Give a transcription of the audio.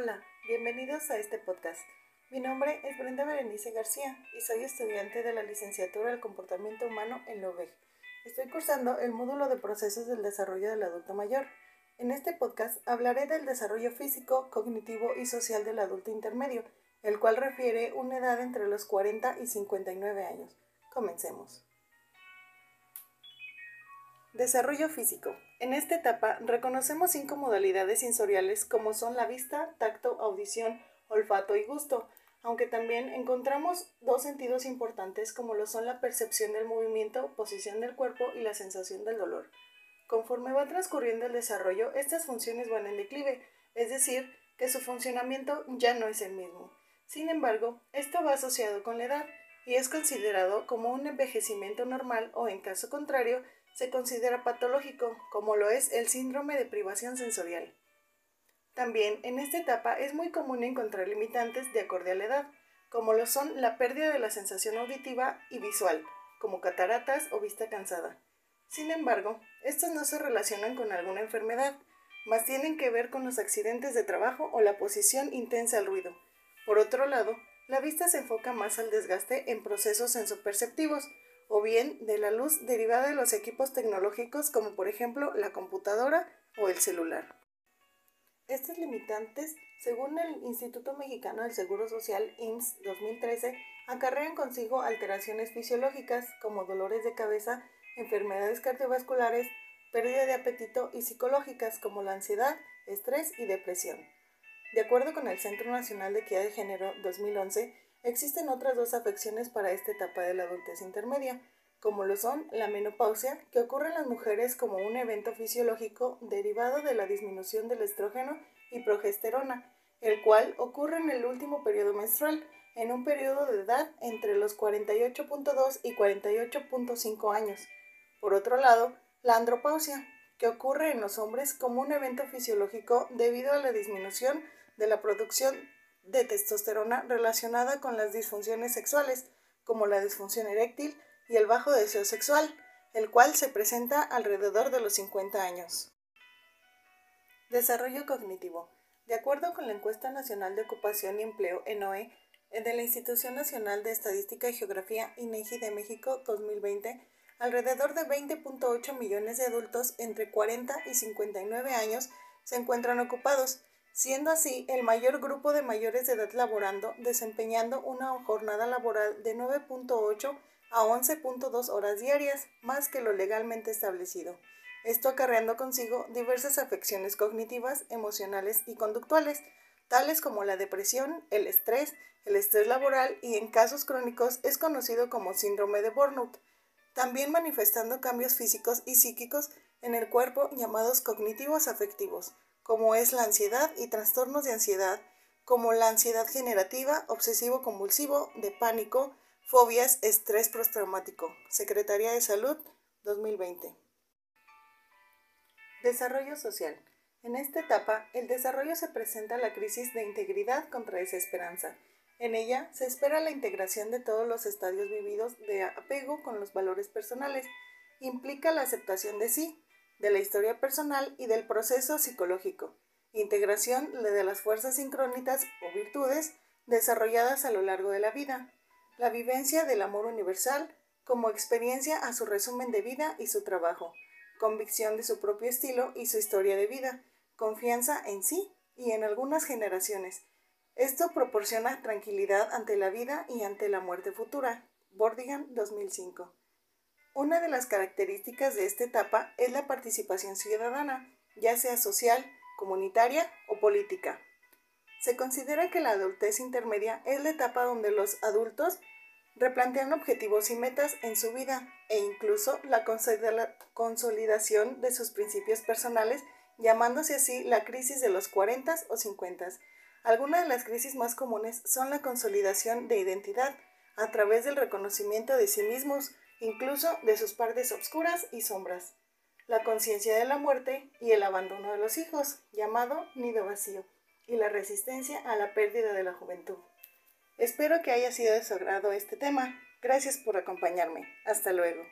Hola, bienvenidos a este podcast. Mi nombre es Brenda Berenice García y soy estudiante de la licenciatura del comportamiento humano en la Estoy cursando el módulo de procesos del desarrollo del adulto mayor. En este podcast hablaré del desarrollo físico, cognitivo y social del adulto intermedio, el cual refiere una edad entre los 40 y 59 años. Comencemos. Desarrollo físico. En esta etapa reconocemos cinco modalidades sensoriales como son la vista, tacto, audición, olfato y gusto, aunque también encontramos dos sentidos importantes como lo son la percepción del movimiento, posición del cuerpo y la sensación del dolor. Conforme va transcurriendo el desarrollo, estas funciones van en declive, es decir, que su funcionamiento ya no es el mismo. Sin embargo, esto va asociado con la edad y es considerado como un envejecimiento normal o en caso contrario, se considera patológico, como lo es el síndrome de privación sensorial. También en esta etapa es muy común encontrar limitantes de acorde a la edad, como lo son la pérdida de la sensación auditiva y visual, como cataratas o vista cansada. Sin embargo, estos no se relacionan con alguna enfermedad, más tienen que ver con los accidentes de trabajo o la posición intensa al ruido. Por otro lado, la vista se enfoca más al desgaste en procesos sensoperceptivos, o bien de la luz derivada de los equipos tecnológicos como por ejemplo la computadora o el celular. Estas limitantes, según el Instituto Mexicano del Seguro Social IMSS 2013, acarrean consigo alteraciones fisiológicas como dolores de cabeza, enfermedades cardiovasculares, pérdida de apetito y psicológicas como la ansiedad, estrés y depresión. De acuerdo con el Centro Nacional de Equidad de Género 2011, Existen otras dos afecciones para esta etapa de la adultez intermedia, como lo son la menopausia, que ocurre en las mujeres como un evento fisiológico derivado de la disminución del estrógeno y progesterona, el cual ocurre en el último periodo menstrual, en un periodo de edad entre los 48.2 y 48.5 años. Por otro lado, la andropausia, que ocurre en los hombres como un evento fisiológico debido a la disminución de la producción de testosterona relacionada con las disfunciones sexuales, como la disfunción eréctil y el bajo deseo sexual, el cual se presenta alrededor de los 50 años. Desarrollo cognitivo. De acuerdo con la Encuesta Nacional de Ocupación y Empleo, ENOE, de la Institución Nacional de Estadística y Geografía INEGI de México 2020, alrededor de 20.8 millones de adultos entre 40 y 59 años se encuentran ocupados, siendo así el mayor grupo de mayores de edad laborando, desempeñando una jornada laboral de 9.8 a 11.2 horas diarias, más que lo legalmente establecido. Esto acarreando consigo diversas afecciones cognitivas, emocionales y conductuales, tales como la depresión, el estrés, el estrés laboral y en casos crónicos es conocido como síndrome de burnout, también manifestando cambios físicos y psíquicos en el cuerpo llamados cognitivos afectivos, como es la ansiedad y trastornos de ansiedad, como la ansiedad generativa, obsesivo convulsivo, de pánico, fobias, estrés postraumático. Secretaría de Salud 2020. Desarrollo social. En esta etapa, el desarrollo se presenta la crisis de integridad contra desesperanza. En ella se espera la integración de todos los estadios vividos de apego con los valores personales. Implica la aceptación de sí, de la historia personal y del proceso psicológico, integración de las fuerzas sincrónicas o virtudes desarrolladas a lo largo de la vida, la vivencia del amor universal como experiencia a su resumen de vida y su trabajo, convicción de su propio estilo y su historia de vida, confianza en sí y en algunas generaciones. Esto proporciona tranquilidad ante la vida y ante la muerte futura. Bordigan 2005. Una de las características de esta etapa es la participación ciudadana, ya sea social, comunitaria o política. Se considera que la adultez intermedia es la etapa donde los adultos replantean objetivos y metas en su vida e incluso la consolidación de sus principios personales, llamándose así la crisis de los 40 o 50. Algunas de las crisis más comunes son la consolidación de identidad a través del reconocimiento de sí mismos, incluso de sus partes obscuras y sombras, la conciencia de la muerte y el abandono de los hijos, llamado nido vacío, y la resistencia a la pérdida de la juventud. Espero que haya sido de su agrado este tema. Gracias por acompañarme. Hasta luego.